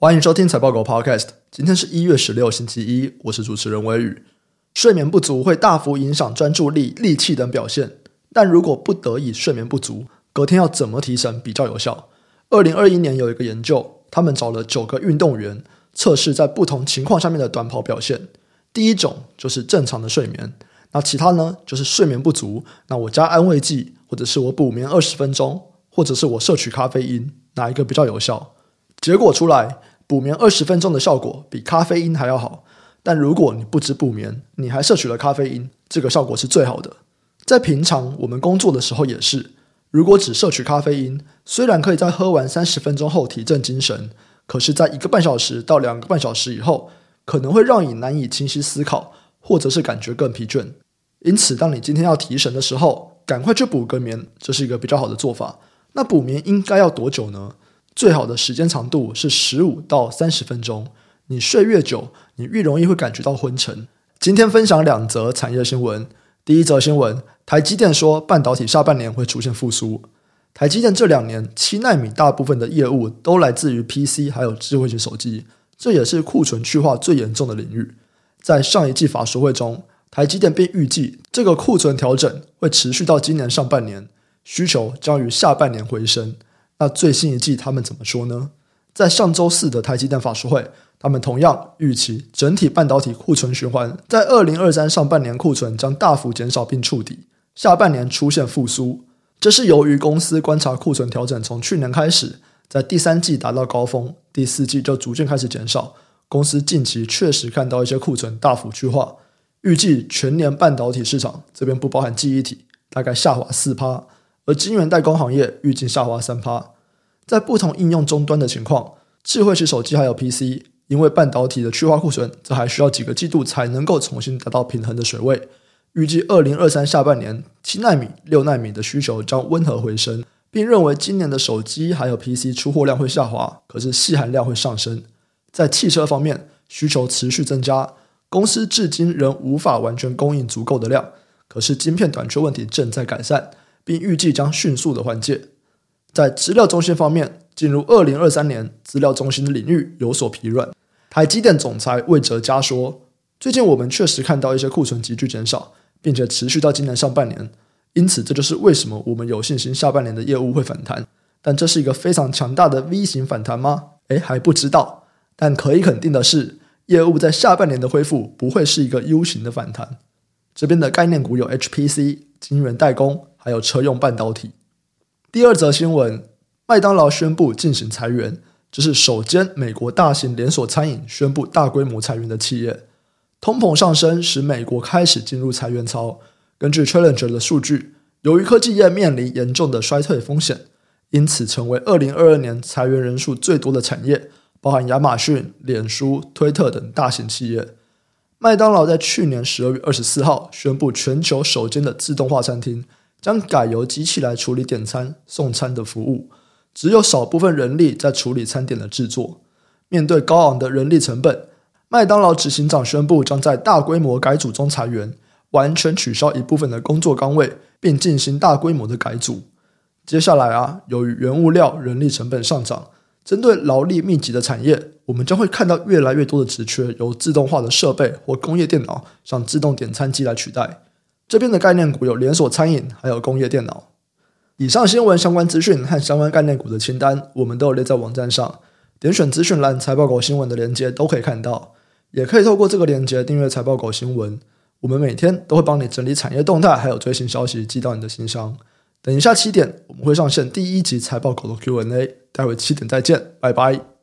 欢迎收听财报狗 Podcast。今天是一月十六，星期一，我是主持人微宇。睡眠不足会大幅影响专注力、力气等表现，但如果不得已睡眠不足，隔天要怎么提神比较有效？二零二一年有一个研究，他们找了九个运动员测试在不同情况下面的短跑表现。第一种就是正常的睡眠，那其他呢就是睡眠不足，那我加安慰剂，或者是我补眠二十分钟，或者是我摄取咖啡因，哪一个比较有效？结果出来，补眠二十分钟的效果比咖啡因还要好。但如果你不止补眠，你还摄取了咖啡因，这个效果是最好的。在平常我们工作的时候也是，如果只摄取咖啡因，虽然可以在喝完三十分钟后提振精神，可是，在一个半小时到两个半小时以后，可能会让你难以清晰思考，或者是感觉更疲倦。因此，当你今天要提神的时候，赶快去补个眠，这是一个比较好的做法。那补眠应该要多久呢？最好的时间长度是十五到三十分钟。你睡越久，你越容易会感觉到昏沉。今天分享两则产业新闻。第一则新闻，台积电说半导体下半年会出现复苏。台积电这两年七奈米大部分的业务都来自于 PC 还有智慧型手机，这也是库存去化最严重的领域。在上一季法说会中，台积电并预计这个库存调整会持续到今年上半年，需求将于下半年回升。那最新一季他们怎么说呢？在上周四的台积电法说会，他们同样预期整体半导体库存循环在二零二三上半年库存将大幅减少并触底，下半年出现复苏。这是由于公司观察库存调整从去年开始，在第三季达到高峰，第四季就逐渐开始减少。公司近期确实看到一些库存大幅去化，预计全年半导体市场这边不包含记忆体，大概下滑四趴。而晶圆代工行业预计下滑三趴，在不同应用终端的情况，智慧型手机还有 PC，因为半导体的去化库存，这还需要几个季度才能够重新达到平衡的水位。预计二零二三下半年，七纳米、六纳米的需求将温和回升，并认为今年的手机还有 PC 出货量会下滑，可是细含量会上升。在汽车方面，需求持续增加，公司至今仍无法完全供应足够的量，可是晶片短缺问题正在改善。并预计将迅速的缓解。在资料中心方面，进入二零二三年，资料中心的领域有所疲软。台积电总裁魏哲嘉说：“最近我们确实看到一些库存急剧减少，并且持续到今年上半年。因此，这就是为什么我们有信心下半年的业务会反弹。但这是一个非常强大的 V 型反弹吗？诶，还不知道。但可以肯定的是，业务在下半年的恢复不会是一个 U 型的反弹。这边的概念股有 HPC、晶圆代工。”还有车用半导体。第二则新闻，麦当劳宣布进行裁员，这是首间美国大型连锁餐饮宣布大规模裁员的企业。通膨上升使美国开始进入裁员潮。根据 Challenger 的数据，由于科技业面临严重的衰退风险，因此成为二零二二年裁员人数最多的产业，包含亚马逊、脸书、推特等大型企业。麦当劳在去年十二月二十四号宣布，全球首间的自动化餐厅。将改由机器来处理点餐、送餐的服务，只有少部分人力在处理餐点的制作。面对高昂的人力成本，麦当劳执行长宣布将在大规模改组中裁员，完全取消一部分的工作岗位，并进行大规模的改组。接下来啊，由于原物料、人力成本上涨，针对劳力密集的产业，我们将会看到越来越多的职缺由自动化的设备或工业电脑上自动点餐机来取代。这边的概念股有连锁餐饮，还有工业电脑。以上新闻相关资讯和相关概念股的清单，我们都有列在网站上，点选资讯栏财报狗新闻的链接都可以看到，也可以透过这个链接订阅财报狗新闻。我们每天都会帮你整理产业动态，还有最新消息寄到你的信箱。等一下七点我们会上线第一集财报狗的 Q&A，待会七点再见，拜拜。